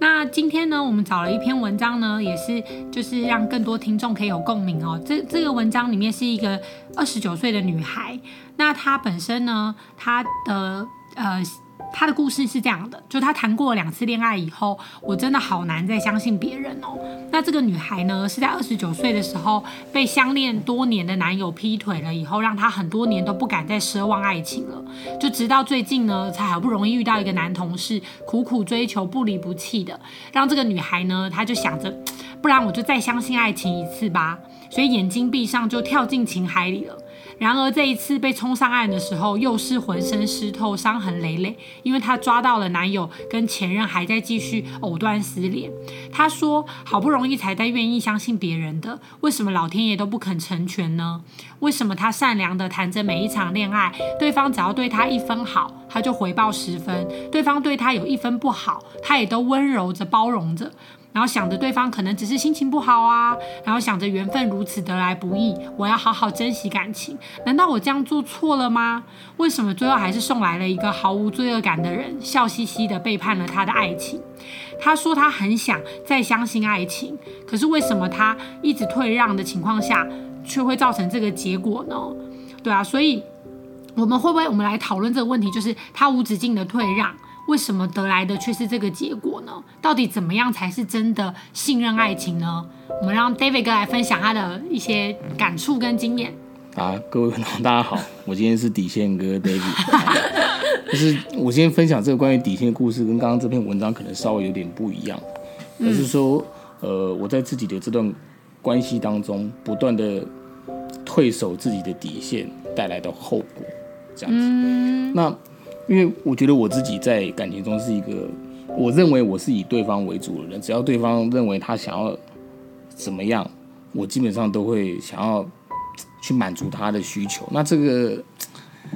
那今天呢，我们找了一篇文章呢，也是就是让更多听众可以有共鸣哦。这这个文章里面是一个二十九岁的女孩，那她本身呢，她的呃。他的故事是这样的，就他谈过两次恋爱以后，我真的好难再相信别人哦。那这个女孩呢，是在二十九岁的时候被相恋多年的男友劈腿了以后，让她很多年都不敢再奢望爱情了。就直到最近呢，才好不容易遇到一个男同事，苦苦追求，不离不弃的，让这个女孩呢，她就想着，不然我就再相信爱情一次吧。所以眼睛闭上就跳进情海里了。然而这一次被冲上岸的时候，又是浑身湿透、伤痕累累，因为她抓到了男友跟前任还在继续藕断丝连。她说：“好不容易才在愿意相信别人的，为什么老天爷都不肯成全呢？为什么她善良的谈着每一场恋爱，对方只要对她一分好，她就回报十分；对方对她有一分不好，她也都温柔着包容着。”然后想着对方可能只是心情不好啊，然后想着缘分如此得来不易，我要好好珍惜感情。难道我这样做错了吗？为什么最后还是送来了一个毫无罪恶感的人，笑嘻嘻地背叛了他的爱情？他说他很想再相信爱情，可是为什么他一直退让的情况下，却会造成这个结果呢？对啊，所以我们会不会我们来讨论这个问题，就是他无止境的退让。为什么得来的却是这个结果呢？到底怎么样才是真的信任爱情呢？我们让 David 哥来分享他的一些感触跟经验。啊，各位观众大家好，我今天是底线哥 David。就是我今天分享这个关于底线的故事，跟刚刚这篇文章可能稍微有点不一样。而是说，呃，我在自己的这段关系当中，不断的退守自己的底线带来的后果，这样子。嗯、那。因为我觉得我自己在感情中是一个，我认为我是以对方为主的人，只要对方认为他想要怎么样，我基本上都会想要去满足他的需求。那这个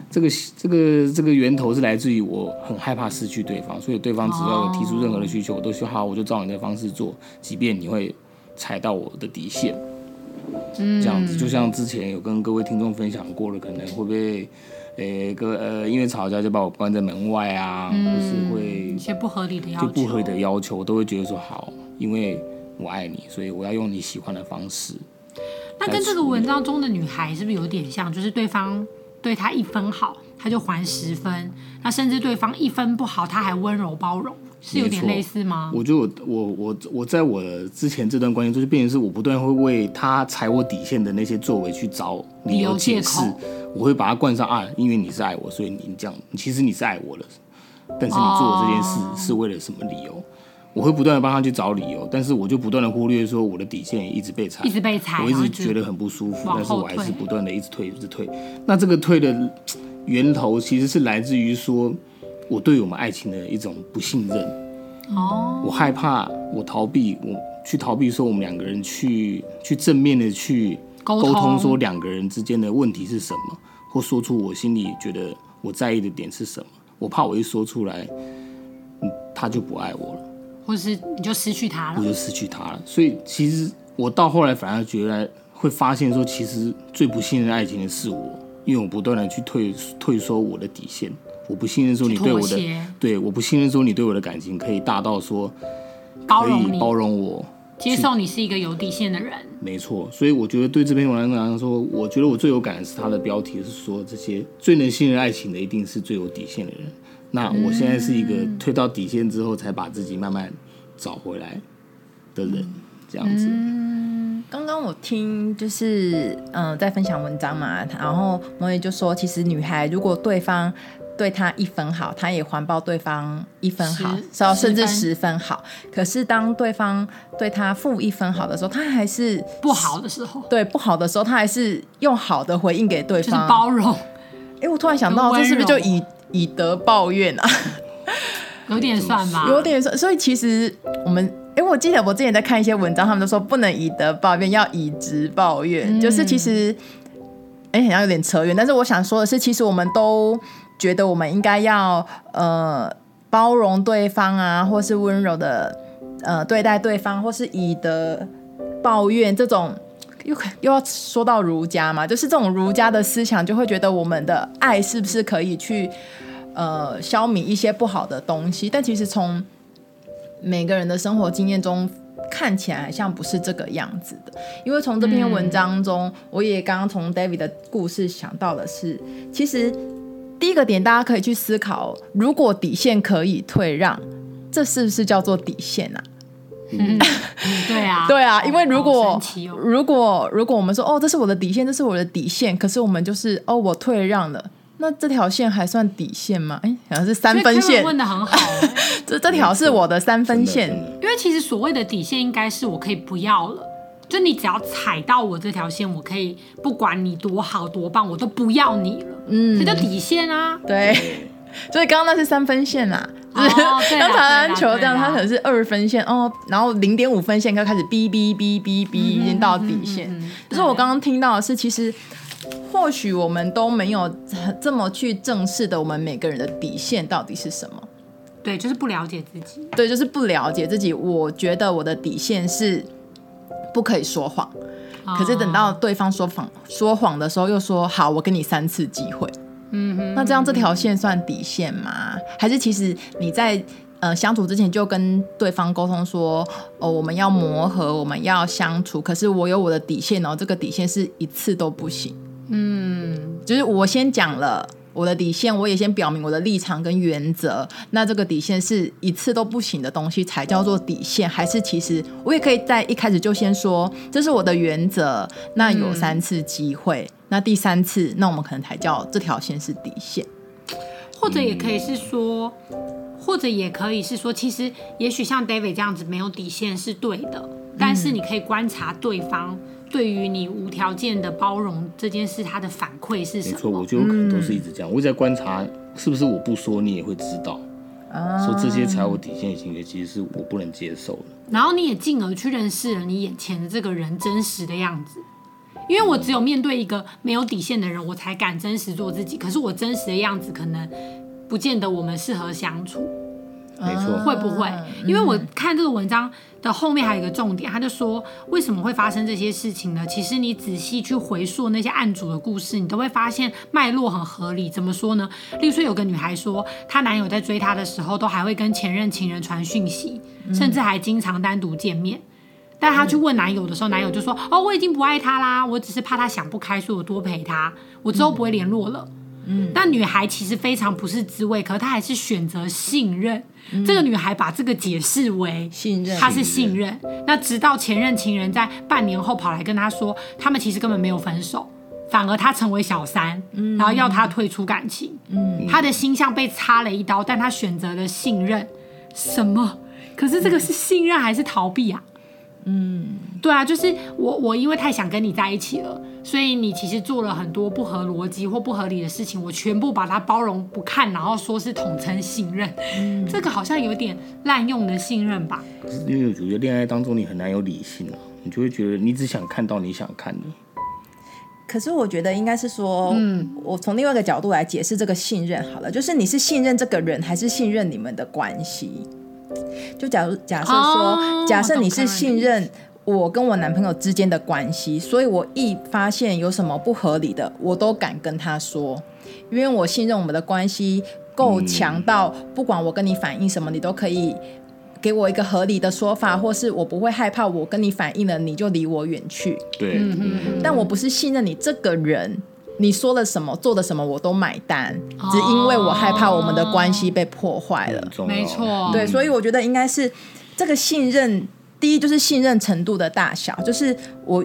这个这个这个源头是来自于我很害怕失去对方，所以对方只要有提出任何的需求，我都说好，我就照你的方式做，即便你会踩到我的底线。嗯，这样子就像之前有跟各位听众分享过了，可能会不会？诶，个呃，因为吵架就把我关在门外啊，或、嗯、是会一些不合理的要求，就不合理的要求，我都会觉得说好，因为我爱你，所以我要用你喜欢的方式。那跟这个文章中的女孩是不是有点像？就是对方对她一分好，她就还十分，那甚至对方一分不好，她还温柔包容。是有点类似吗？我觉得我我我我在我之前这段关系就是变成是我不断会为他踩我底线的那些作为去找理由解释，我会把他冠上啊，因为你是爱我，所以你这样，其实你是爱我的，但是你做这件事是为了什么理由？哦、我会不断的帮他去找理由，但是我就不断的忽略说我的底线一直被踩，一直被踩，我一直觉得很不舒服，但是我还是不断的一直退，一直退。那这个退的源头其实是来自于说。我对我们爱情的一种不信任，哦，我害怕，我逃避，我去逃避，说我们两个人去去正面的去沟通，说两个人之间的问题是什么，或说出我心里觉得我在意的点是什么。我怕我一说出来，他就不爱我了，或者是你就失去他了，我就失去他了。所以其实我到后来反而觉得会发现说，其实最不信任爱情的是我，因为我不断的去退退缩我的底线。我不信任说你对我的，对，我不信任说你对我的感情可以大到说可以包容我，接受你是一个有底线的人。没错，所以我觉得对这篇文章来说，我觉得我最有感的是它的标题是说，这些最能信任爱情的一定是最有底线的人。那我现在是一个推到底线之后才把自己慢慢找回来的人，这样子。嗯，刚刚我听就是嗯、呃、在分享文章嘛，然后我也就说，其实女孩如果对方。对他一分好，他也还报对方一分好，甚甚至十分好。可是当对方对他负一分好的时候，他还是不好的时候。对，不好的时候，他还是用好的回应给对方，就是包容。哎，我突然想到，这是不是就以以德报怨啊？有点算吧，有点算。所以其实我们哎，我记得我之前在看一些文章，他们都说不能以德报怨，要以直报怨。嗯、就是其实，哎，好像有点扯远。但是我想说的是，其实我们都觉得我们应该要呃包容对方啊，或是温柔的呃对待对方，或是以德抱怨这种。又又要说到儒家嘛，就是这种儒家的思想，就会觉得我们的爱是不是可以去呃消弭一些不好的东西？但其实从每个人的生活经验中看起来，像不是这个样子的。因为从这篇文章中，我也刚刚从 David 的故事想到的是，其实第一个点，大家可以去思考：如果底线可以退让，这是不是叫做底线啊？嗯，对啊，对啊，因为如果、哦、如果如果我们说哦，这是我的底线，这是我的底线，可是我们就是哦，我退让了，那这条线还算底线吗？哎，好像是三分线。问的很好，这这条是我的三分线。因为其实所谓的底线，应该是我可以不要了，就你只要踩到我这条线，我可以不管你多好多棒，我都不要你了。嗯，这叫底线啊。对，所以刚刚那是三分线啊。是 刚才篮球这样，它可能是二分线哦，然后零点五分线就开始哔哔哔哔哔，已经到底线。可是我刚刚听到的是，其实或许我们都没有这么去正视的，我们每个人的底线到底是什么？对，就是不了解自己。对，就是不了解自己。我觉得我的底线是不可以说谎，可是等到对方说谎说谎的时候，又说好，我给你三次机会。嗯哼，那这样这条线算底线吗？还是其实你在呃相处之前就跟对方沟通说，哦，我们要磨合，我们要相处，可是我有我的底线哦，这个底线是一次都不行。嗯，就是我先讲了我的底线，我也先表明我的立场跟原则，那这个底线是一次都不行的东西才叫做底线，还是其实我也可以在一开始就先说这是我的原则，那有三次机会。嗯那第三次，那我们可能才叫这条线是底线，或者也可以是说，或者也可以是说，其实也许像 David 这样子没有底线是对的，但是你可以观察对方对于你无条件的包容这件事，他的反馈是什么？没错，我觉得可能都是一直这样，我一直在观察，是不是我不说你也会知道，说这些才我底线的行为，其实是我不能接受的。然后你也进而去认识了你眼前的这个人真实的样子。因为我只有面对一个没有底线的人，我才敢真实做自己。可是我真实的样子，可能不见得我们适合相处。没错，会不会？因为我看这个文章的后面还有一个重点，他就说为什么会发生这些事情呢？其实你仔细去回溯那些案主的故事，你都会发现脉络很合理。怎么说呢？例如说，有个女孩说，她男友在追她的时候，都还会跟前任情人传讯息，甚至还经常单独见面。但她去问男友的时候，男友就说：“哦，我已经不爱他啦，我只是怕他想不开，所以我多陪他，我之后不会联络了。”嗯，但女孩其实非常不是滋味，可是她还是选择信任。嗯、这个女孩把这个解释为信任，她是信任。那直到前任情人在半年后跑来跟她说，他们其实根本没有分手，反而她成为小三，然后要她退出感情。嗯，她的心像被插了一刀，但她选择了信任。什么？可是这个是信任还是逃避啊？嗯，对啊，就是我，我因为太想跟你在一起了，所以你其实做了很多不合逻辑或不合理的事情，我全部把它包容不看，然后说是统称信任，嗯，这个好像有点滥用的信任吧？因为我觉得恋爱当中你很难有理性啊，你就会觉得你只想看到你想看的。可是我觉得应该是说，嗯，我从另外一个角度来解释这个信任好了，就是你是信任这个人，还是信任你们的关系？就假如假设说，oh, 假设你是信任我跟我男朋友之间的关系，所以我一发现有什么不合理的，我都敢跟他说，因为我信任我们的关系够强到，不管我跟你反映什么，你都可以给我一个合理的说法，或是我不会害怕我跟你反映了，你就离我远去。对，但我不是信任你这个人。你说了什么，做的什么，我都买单，只因为我害怕我们的关系被破坏了。没错，对，所以我觉得应该是这个信任，第一就是信任程度的大小，就是我，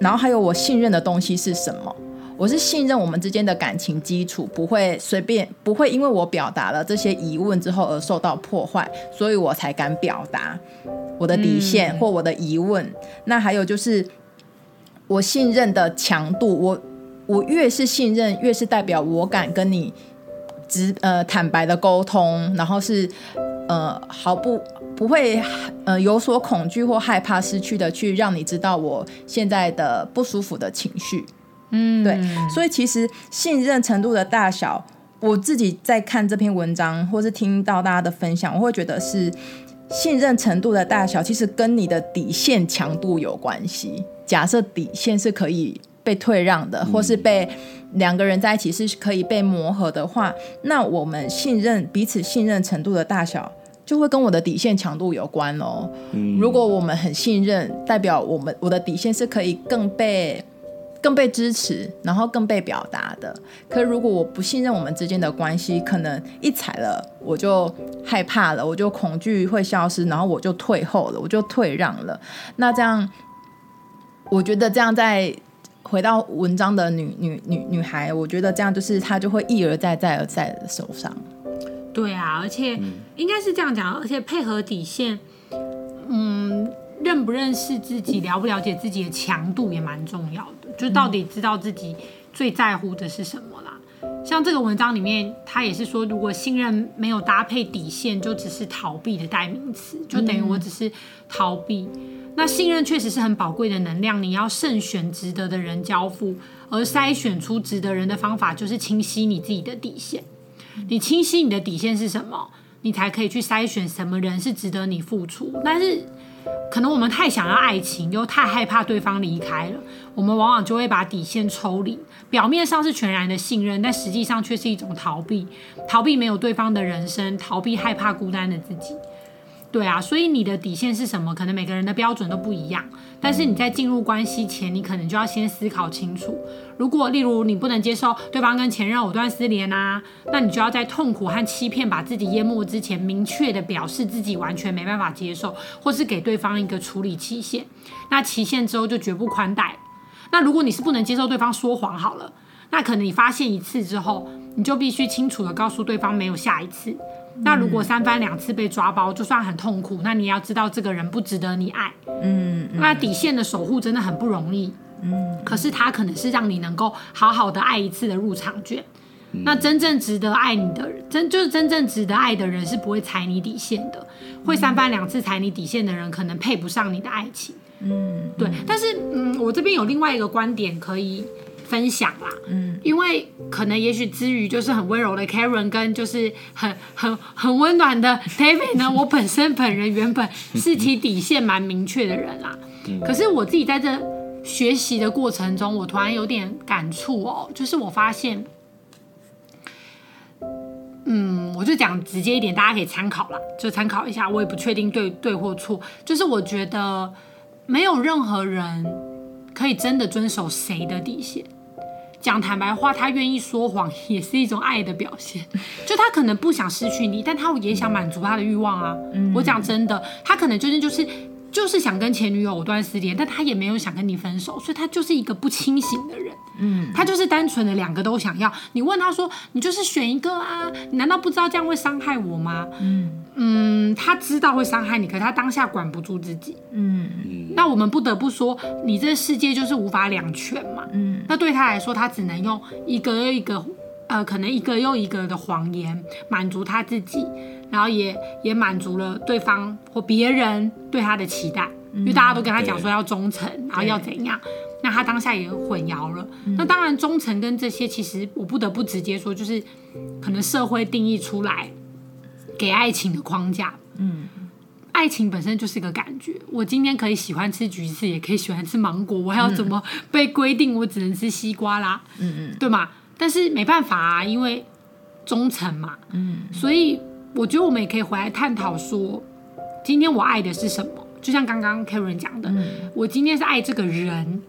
然后还有我信任的东西是什么？我是信任我们之间的感情基础不会随便，不会因为我表达了这些疑问之后而受到破坏，所以我才敢表达我的底线或我的疑问。嗯。那还有就是我信任的强度，我。我越是信任，越是代表我敢跟你直呃坦白的沟通，然后是呃毫不不会呃有所恐惧或害怕失去的去让你知道我现在的不舒服的情绪。嗯，对，所以其实信任程度的大小，我自己在看这篇文章或是听到大家的分享，我会觉得是信任程度的大小，其实跟你的底线强度有关系。假设底线是可以被退让的，或是被两个人在一起是可以被磨合的话，那我们信任彼此信任程度的大小，就会跟我的底线强度有关哦。如果我们很信任，代表我们我的底线是可以更被。更被支持，然后更被表达的。可如果我不信任我们之间的关系，可能一踩了我就害怕了，我就恐惧会消失，然后我就退后了，我就退让了。那这样，我觉得这样再回到文章的女女女女孩，我觉得这样就是她就会一而再再而再的受伤。对啊，而且应该是这样讲，而且配合底线，嗯。认不认识自己，了不了解自己的强度也蛮重要的，就到底知道自己最在乎的是什么啦。像这个文章里面，他也是说，如果信任没有搭配底线，就只是逃避的代名词，就等于我只是逃避。那信任确实是很宝贵的能量，你要慎选值得的人交付，而筛选出值得人的方法，就是清晰你自己的底线。你清晰你的底线是什么，你才可以去筛选什么人是值得你付出。但是。可能我们太想要爱情，又太害怕对方离开了，我们往往就会把底线抽离。表面上是全然的信任，但实际上却是一种逃避，逃避没有对方的人生，逃避害怕孤单的自己。对啊，所以你的底线是什么？可能每个人的标准都不一样。但是你在进入关系前，你可能就要先思考清楚。如果例如你不能接受对方跟前任藕断丝连啊，那你就要在痛苦和欺骗把自己淹没之前，明确的表示自己完全没办法接受，或是给对方一个处理期限。那期限之后就绝不宽待。那如果你是不能接受对方说谎好了，那可能你发现一次之后，你就必须清楚的告诉对方没有下一次。那如果三番两次被抓包，就算很痛苦，那你要知道这个人不值得你爱。嗯，那底线的守护真的很不容易。嗯，可是他可能是让你能够好好的爱一次的入场券。那真正值得爱你的人，真就是真正值得爱的人是不会踩你底线的。会三番两次踩你底线的人，可能配不上你的爱情。嗯，对。但是，嗯，我这边有另外一个观点可以。分享啦，嗯，因为可能也许之余就是很温柔的 Karen 跟就是很很很温暖的 David 呢，我本身本人原本是其底线蛮明确的人啦，可是我自己在这学习的过程中，我突然有点感触哦，就是我发现，嗯，我就讲直接一点，大家可以参考啦，就参考一下，我也不确定对对或错，就是我觉得没有任何人可以真的遵守谁的底线。讲坦白话，他愿意说谎也是一种爱的表现。就他可能不想失去你，但他也想满足他的欲望啊。嗯、我讲真的，他可能究竟就是就是想跟前女友藕断丝连，但他也没有想跟你分手，所以他就是一个不清醒的人。嗯，他就是单纯的两个都想要。你问他说，你就是选一个啊？你难道不知道这样会伤害我吗？嗯嗯，他知道会伤害你，可是他当下管不住自己。嗯嗯，那我们不得不说，你这世界就是无法两全嘛。嗯，那对他来说，他只能用一个又一个，呃，可能一个又一个的谎言满足他自己，然后也也满足了对方或别人对他的期待，因为大家都跟他讲说要忠诚，然后要怎样。那他当下也混淆了。嗯、那当然，忠诚跟这些，其实我不得不直接说，就是可能社会定义出来给爱情的框架。嗯，爱情本身就是一个感觉。我今天可以喜欢吃橘子，也可以喜欢吃芒果。我还要怎么被规定我只能吃西瓜啦？嗯嗯，对吗？但是没办法啊，因为忠诚嘛。嗯，所以我觉得我们也可以回来探讨说，今天我爱的是什么？就像刚刚 Karen 讲的，嗯、我今天是爱这个人，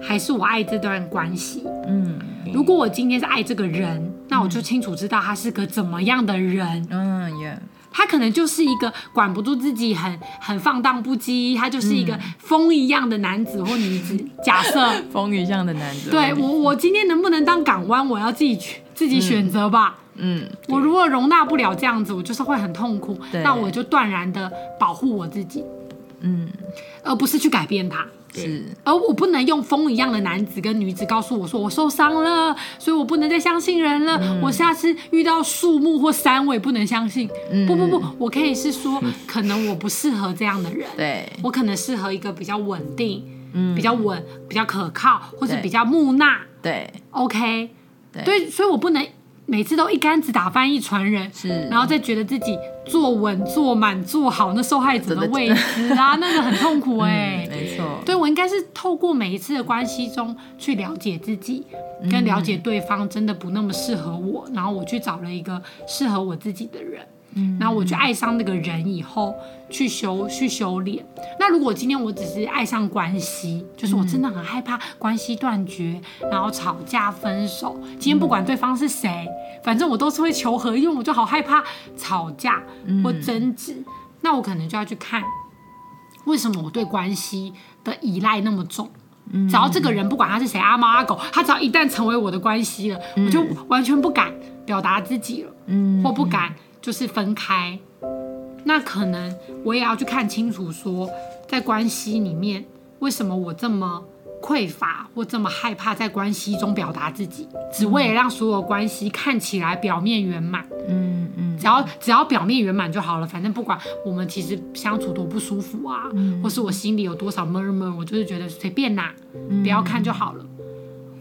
还是我爱这段关系？嗯，如果我今天是爱这个人，那我就清楚知道他是个怎么样的人。嗯，yeah. 他可能就是一个管不住自己很、很很放荡不羁，他就是一个风一样的男子或女子。假设风一样的男子，对我，我今天能不能当港湾，我要自己去自己选择吧。嗯，嗯我如果容纳不了这样子，我就是会很痛苦。那我就断然的保护我自己。嗯，而不是去改变他。是，而我不能用风一样的男子跟女子告诉我说我受伤了，所以我不能再相信人了。嗯、我下次遇到树木或山，我也不能相信。嗯、不不不，我可以是说，可能我不适合这样的人。对，我可能适合一个比较稳定、嗯、比较稳、比较可靠，或者比较木讷。对，OK，对，对，所以我不能。每次都一竿子打翻一船人，是，然后再觉得自己坐稳、坐满、坐好那受害者的位置啊，那个很痛苦哎、欸嗯。没错，对，我应该是透过每一次的关系中去了解自己，跟了解对方真的不那么适合我，然后我去找了一个适合我自己的人。嗯，然后我去爱上那个人以后，去修去修炼。那如果今天我只是爱上关系，就是我真的很害怕关系断绝，然后吵架分手。今天不管对方是谁，反正我都是会求和，因为我就好害怕吵架或争执。那我可能就要去看，为什么我对关系的依赖那么重？只要这个人不管他是谁，阿猫阿狗，他只要一旦成为我的关系了，我就完全不敢表达自己了，或不敢。就是分开，那可能我也要去看清楚，说在关系里面，为什么我这么匮乏，或这么害怕在关系中表达自己，只为了让所有关系看起来表面圆满。嗯嗯，只要只要表面圆满就好了，反正不管我们其实相处多不舒服啊，或是我心里有多少 murmur，我就是觉得随便啦，不要看就好了。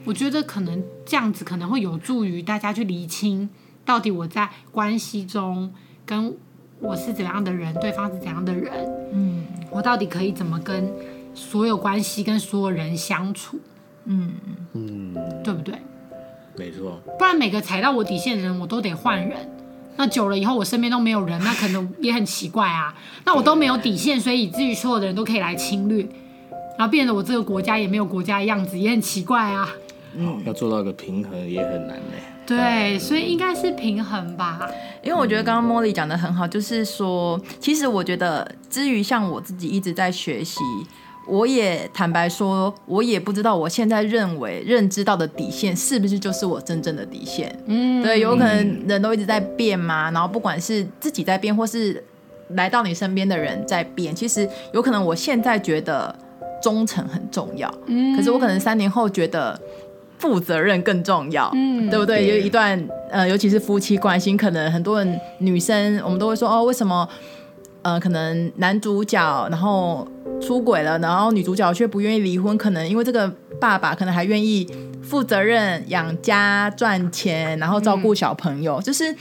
我觉得可能这样子可能会有助于大家去厘清。到底我在关系中跟我是怎样的人，对方是怎样的人？嗯，我到底可以怎么跟所有关系跟所有人相处？嗯嗯，对不对？没错。不然每个踩到我底线的人，我都得换人。那久了以后，我身边都没有人，那可能也很奇怪啊。那我都没有底线，所以以至于所有的人都可以来侵略，然后变得我这个国家也没有国家的样子，也很奇怪啊。嗯，要做到一个平衡也很难呢。对，所以应该是平衡吧。因为我觉得刚刚茉莉讲的很好，就是说，其实我觉得，至于像我自己一直在学习，我也坦白说，我也不知道我现在认为认知到的底线是不是就是我真正的底线。嗯，对，有可能人都一直在变嘛，然后不管是自己在变，或是来到你身边的人在变，其实有可能我现在觉得忠诚很重要，嗯，可是我可能三年后觉得。负责任更重要，嗯，对不对？有一段呃，尤其是夫妻关系，可能很多人女生，我们都会说哦，为什么呃，可能男主角然后出轨了，然后女主角却不愿意离婚？可能因为这个爸爸可能还愿意负责任养家赚钱，然后照顾小朋友，嗯、就是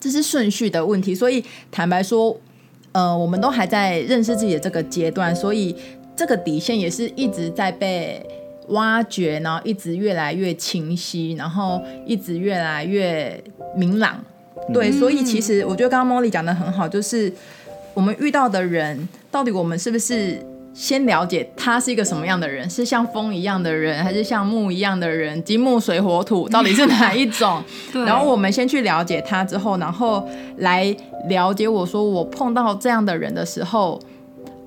这是顺序的问题。所以坦白说，呃，我们都还在认识自己的这个阶段，所以这个底线也是一直在被。挖掘，然后一直越来越清晰，然后一直越来越明朗。对，所以其实我觉得刚刚 Molly 讲的很好，就是我们遇到的人，到底我们是不是先了解他是一个什么样的人？是像风一样的人，还是像木一样的人？金木水火土 到底是哪一种？对。然后我们先去了解他之后，然后来了解我说我碰到这样的人的时候，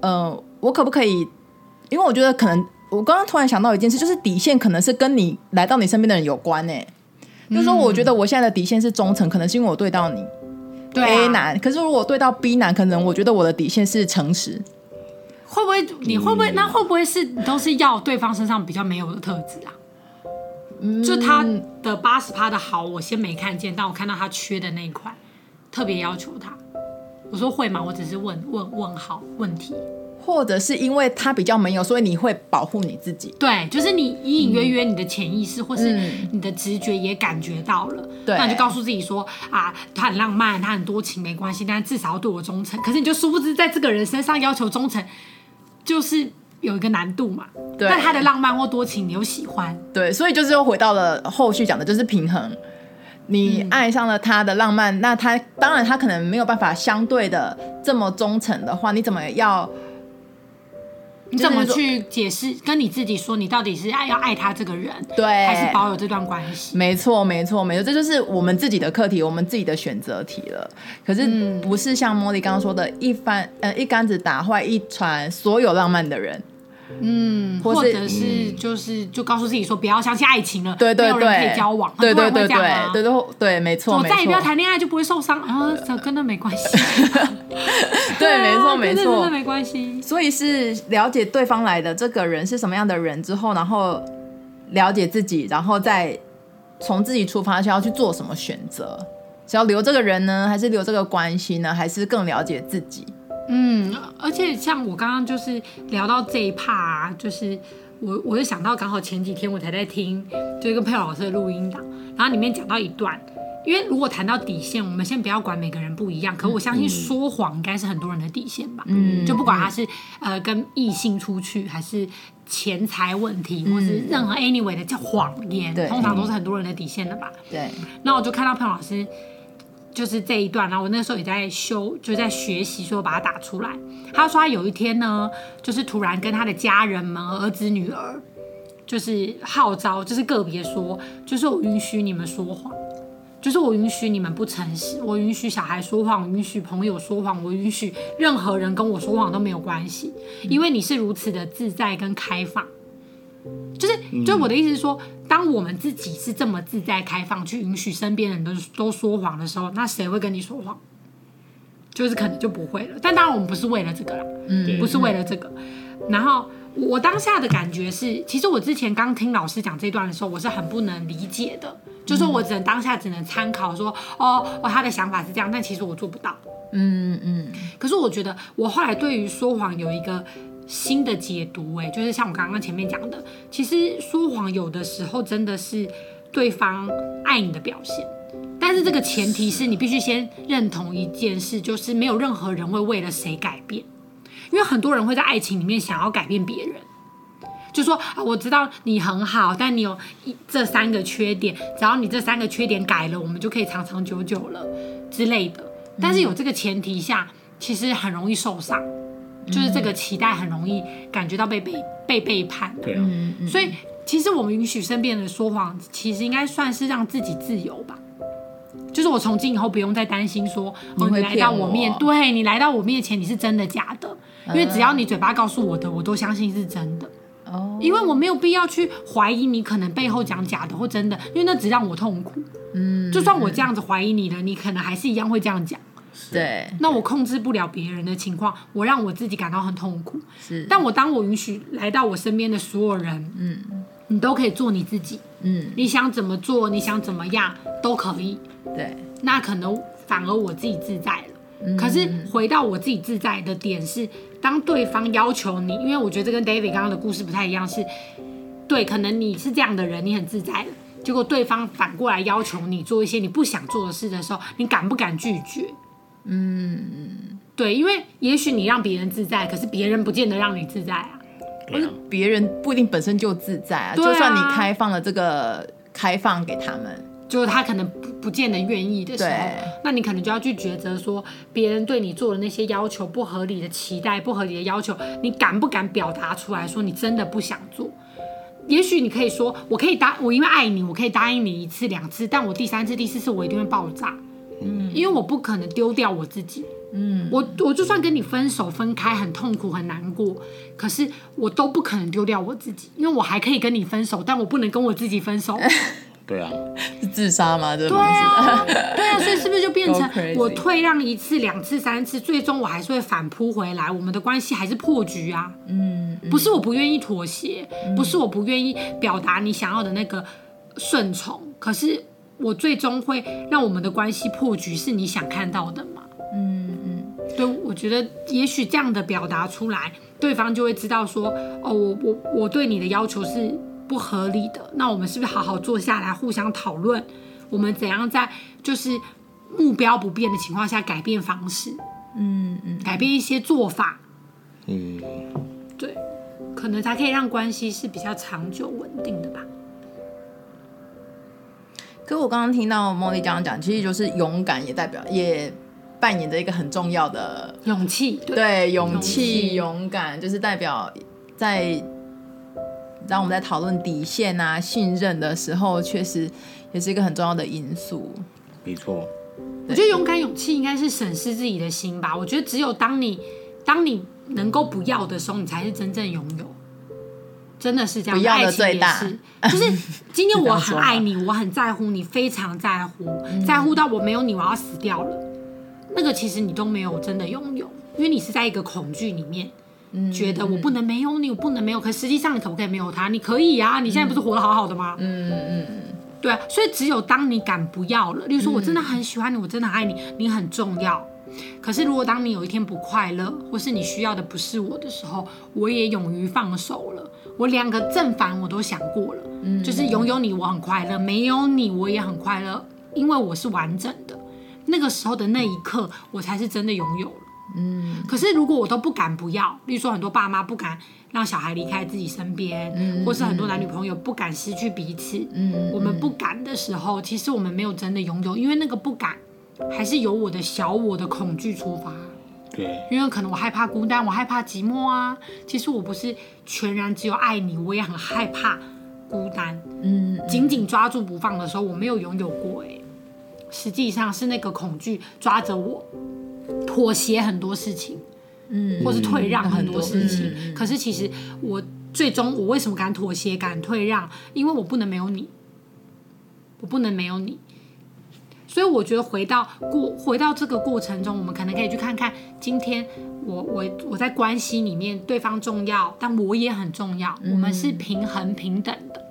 呃，我可不可以？因为我觉得可能。我刚刚突然想到一件事，就是底线可能是跟你来到你身边的人有关诶。就是说，我觉得我现在的底线是忠诚，可能是因为我对到你，对 A 男。可是如果对到 B 男，可能我觉得我的底线是诚实。会不会？你会不会？那会不会是你都是要对方身上比较没有的特质啊？嗯，就他的八十趴的好，我先没看见，但我看到他缺的那一块，特别要求他。我说会吗？我只是问问问好问题。或者是因为他比较没有，所以你会保护你自己。对，就是你隐隐约约你的潜意识、嗯、或是你的直觉也感觉到了，对，那你就告诉自己说啊，他很浪漫，他很多情没关系，但至少要对我忠诚。可是你就殊不知，在这个人身上要求忠诚，就是有一个难度嘛。对，但他的浪漫或多情你又喜欢，对，所以就是又回到了后续讲的，就是平衡。你爱上了他的浪漫，嗯、那他当然他可能没有办法相对的这么忠诚的话，你怎么要？你怎么去解释？跟你自己说，你到底是爱要爱他这个人，对，还是保有这段关系？没错，没错，没错，这就是我们自己的课题，我们自己的选择题了。可是不是像茉莉刚刚说的，一番呃一竿子打坏一船所有浪漫的人。嗯，或者是就是就告诉自己说不要相信爱情了，对对对，可以交往，对对对对对对，没错，我再也不要谈恋爱就不会受伤啊，跟那没关系，对，没错没错，真的没关系。所以是了解对方来的这个人是什么样的人之后，然后了解自己，然后再从自己出发，需要去做什么选择。是要留这个人呢，还是留这个关系呢，还是更了解自己？嗯，而且像我刚刚就是聊到这一趴啊，就是我我就想到刚好前几天我才在听，就一个佩老师的录音档，然后里面讲到一段，因为如果谈到底线，我们先不要管每个人不一样，可我相信说谎应该是很多人的底线吧，嗯，就不管他是呃跟异性出去，还是钱财问题，或是任何 anyway 的叫谎言，对，通常都是很多人的底线的吧，对。那我就看到佩老师。就是这一段，然后我那时候也在修，就在学习，说把它打出来。他说他有一天呢，就是突然跟他的家人们、儿子、女儿，就是号召，就是个别说，就是我允许你们说谎，就是我允许你们不诚实，我允许小孩说谎，我允许朋友说谎，我允许任何人跟我说谎都没有关系，因为你是如此的自在跟开放。就是，就我的意思是说，当我们自己是这么自在开放，去允许身边人都都说谎的时候，那谁会跟你说谎？就是可能就不会了。但当然，我们不是为了这个啦，嗯，不是为了这个。然后我当下的感觉是，其实我之前刚听老师讲这段的时候，我是很不能理解的，就是我只能当下只能参考说，哦哦，他的想法是这样，但其实我做不到。嗯嗯。可是我觉得，我后来对于说谎有一个。新的解读，哎，就是像我刚刚前面讲的，其实说谎有的时候真的是对方爱你的表现，但是这个前提是你必须先认同一件事，就是没有任何人会为了谁改变，因为很多人会在爱情里面想要改变别人，就说啊，我知道你很好，但你有一这三个缺点，只要你这三个缺点改了，我们就可以长长久久了之类的。但是有这个前提下，其实很容易受伤。就是这个期待很容易感觉到被背被背叛，对啊，所以其实我们允许身边人说谎，其实应该算是让自己自由吧。就是我从今以后不用再担心说，哦，你来到我面，对你来到我面前，你是真的假的？因为只要你嘴巴告诉我的，我都相信是真的。哦，因为我没有必要去怀疑你可能背后讲假的或真的，因为那只让我痛苦。嗯，就算我这样子怀疑你了，你可能还是一样会这样讲。对，那我控制不了别人的情况，我让我自己感到很痛苦。是，但我当我允许来到我身边的所有人，嗯，你都可以做你自己，嗯，你想怎么做，你想怎么样都可以。对，那可能反而我自己自在了。嗯，可是回到我自己自在的点是，当对方要求你，因为我觉得这跟 David 刚刚的故事不太一样，是，对，可能你是这样的人，你很自在的，结果对方反过来要求你做一些你不想做的事的时候，你敢不敢拒绝？嗯，对，因为也许你让别人自在，可是别人不见得让你自在啊。或是别人不一定本身就自在啊。就算你开放了这个开放给他们，就是他可能不不见得愿意的时候，那你可能就要去抉择说，别人对你做的那些要求不合理的期待、不合理的要求，你敢不敢表达出来说你真的不想做？也许你可以说，我可以答，我因为爱你，我可以答应你一次两次，但我第三次、第四次我一定会爆炸。嗯，因为我不可能丢掉我自己。嗯，我我就算跟你分手分开，很痛苦很难过，可是我都不可能丢掉我自己，因为我还可以跟你分手，但我不能跟我自己分手。对啊，是自杀吗？这对啊，对啊，所以是不是就变成 我退让一次、两次、三次，最终我还是会反扑回来，我们的关系还是破局啊？嗯，不是我不愿意妥协，不是我不愿意表达你想要的那个顺从，可是。我最终会让我们的关系破局，是你想看到的吗？嗯嗯，对，我觉得也许这样的表达出来，对方就会知道说，哦，我我我对你的要求是不合理的，那我们是不是好好坐下来，互相讨论，我们怎样在就是目标不变的情况下改变方式？嗯嗯，改变一些做法。嗯，对，可能才可以让关系是比较长久稳定的吧。可我刚刚听到茉莉这样讲，其实就是勇敢，也代表也扮演着一个很重要的勇气。对，对，勇气、勇敢，就是代表在当我们在讨论底线啊、信任的时候，确实也是一个很重要的因素。没错，我觉得勇敢、勇气应该是审视自己的心吧。我觉得只有当你当你能够不要的时候，你才是真正拥有。真的是这样，不要的最大爱情也是，就是今天 我很爱你，我很在乎你，非常在乎，嗯、在乎到我没有你我要死掉了。那个其实你都没有真的拥有，因为你是在一个恐惧里面，嗯、觉得我不能没有你，我不能没有。可实际上你可不可以没有他？你可以啊，你现在不是活得好好的吗？嗯嗯嗯嗯，对啊。所以只有当你敢不要了，例如说我真的很喜欢你，我真的很爱你，你很重要。可是如果当你有一天不快乐，或是你需要的不是我的时候，我也勇于放手了。我两个正反我都想过了，嗯，就是拥有你我很快乐，没有你我也很快乐，因为我是完整的。那个时候的那一刻，我才是真的拥有了。嗯，可是如果我都不敢不要，例如说很多爸妈不敢让小孩离开自己身边，嗯，或是很多男女朋友不敢失去彼此，嗯，我们不敢的时候，其实我们没有真的拥有，因为那个不敢，还是由我的小我的恐惧出发。对，因为可能我害怕孤单，我害怕寂寞啊。其实我不是全然只有爱你，我也很害怕孤单。嗯，紧紧抓住不放的时候，我没有拥有过哎。实际上是那个恐惧抓着我，妥协很多事情，嗯，或是退让很多事情。可是其实我最终我为什么敢妥协、敢退让？因为我不能没有你，我不能没有你。所以我觉得回到过回到这个过程中，我们可能可以去看看，今天我我我在关系里面，对方重要，但我也很重要，嗯、我们是平衡平等的，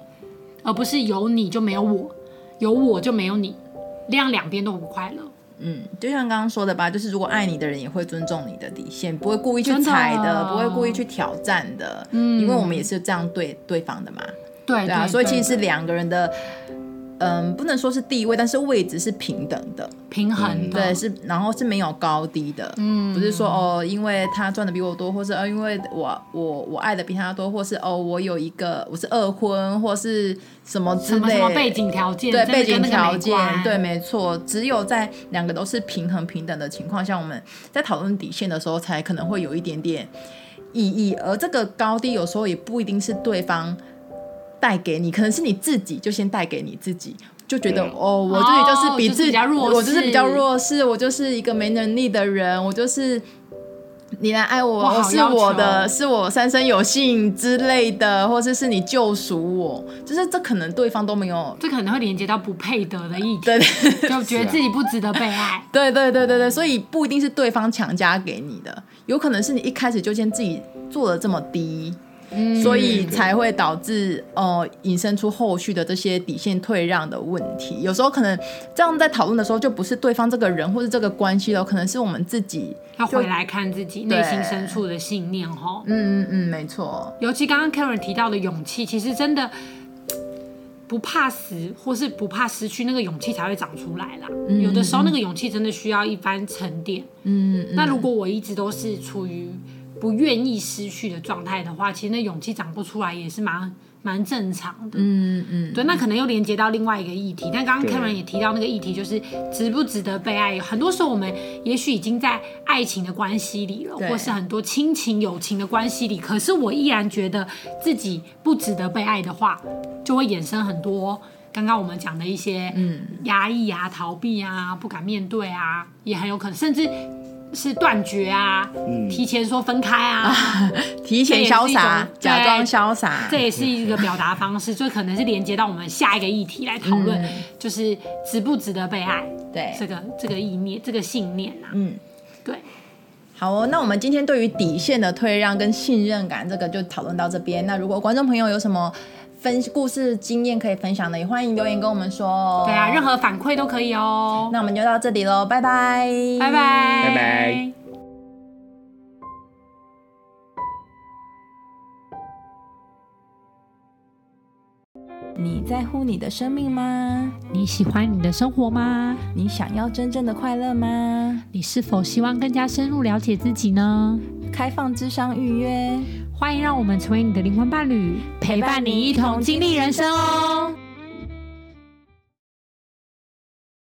而不是有你就没有我，有我就没有你。这样两边都不快乐。嗯，就像刚刚说的吧，就是如果爱你的人也会尊重你的底线，不会故意去踩的，的不会故意去挑战的。嗯，因为我们也是这样对对方的嘛。对对啊，所以其实是两个人的。嗯，不能说是地位，但是位置是平等的，平衡的，对，是，然后是没有高低的，嗯，不是说哦，因为他赚的比我多，或是哦，因为我我我爱的比他多，或是哦，我有一个我是二婚，或是什么之类，什么什么背景条件，对，背景条件，对，没错，只有在两个都是平衡平等的情况下，我们在讨论底线的时候，才可能会有一点点意义，而这个高低有时候也不一定是对方。带给你，可能是你自己就先带给你自己，就觉得、嗯、哦，我自己就是比自己、哦就是、我就是比较弱势，我就是一个没能力的人，我就是你来爱我，我是我的，是我三生有幸之类的，或者是你救赎我，就是这可能对方都没有，这可能会连接到不配得的意题，就觉得自己不值得被爱，对对对对对，所以不一定是对方强加给你的，有可能是你一开始就先自己做的这么低。嗯、所以才会导致呃引申出后续的这些底线退让的问题。有时候可能这样在讨论的时候，就不是对方这个人或是这个关系了，可能是我们自己要回来看自己内心深处的信念哈。嗯嗯嗯，没错。尤其刚刚 Karen 提到的勇气，其实真的不怕死或是不怕失去，那个勇气才会长出来啦。嗯、有的时候那个勇气真的需要一番沉淀。嗯，那如果我一直都是处于不愿意失去的状态的话，其实那勇气长不出来也是蛮蛮正常的。嗯嗯，对，那可能又连接到另外一个议题。但刚刚 Karen 也提到那个议题，就是值不值得被爱。很多时候我们也许已经在爱情的关系里了，或是很多亲情、友情的关系里，可是我依然觉得自己不值得被爱的话，就会衍生很多刚刚我们讲的一些嗯压抑啊、逃避啊、不敢面对啊，也很有可能，甚至。是断绝啊，嗯、提前说分开啊，啊 提前潇洒，假装潇洒，这也是一个表达方式，就可能是连接到我们下一个议题来讨论，嗯、就是值不值得被爱，对，这个这个意念，这个信念啊，嗯，对，好哦，那我们今天对于底线的退让跟信任感，这个就讨论到这边。那如果观众朋友有什么分故事经验可以分享的，也欢迎留言跟我们说。对啊，任何反馈都可以哦。那我们就到这里喽，拜拜，拜拜，拜拜。你在乎你的生命吗？你喜欢你的生活吗？你想要真正的快乐吗？你是否希望更加深入了解自己呢？开放智商预约。欢迎让我们成为你的灵魂伴侣，陪伴你一同经历人生哦。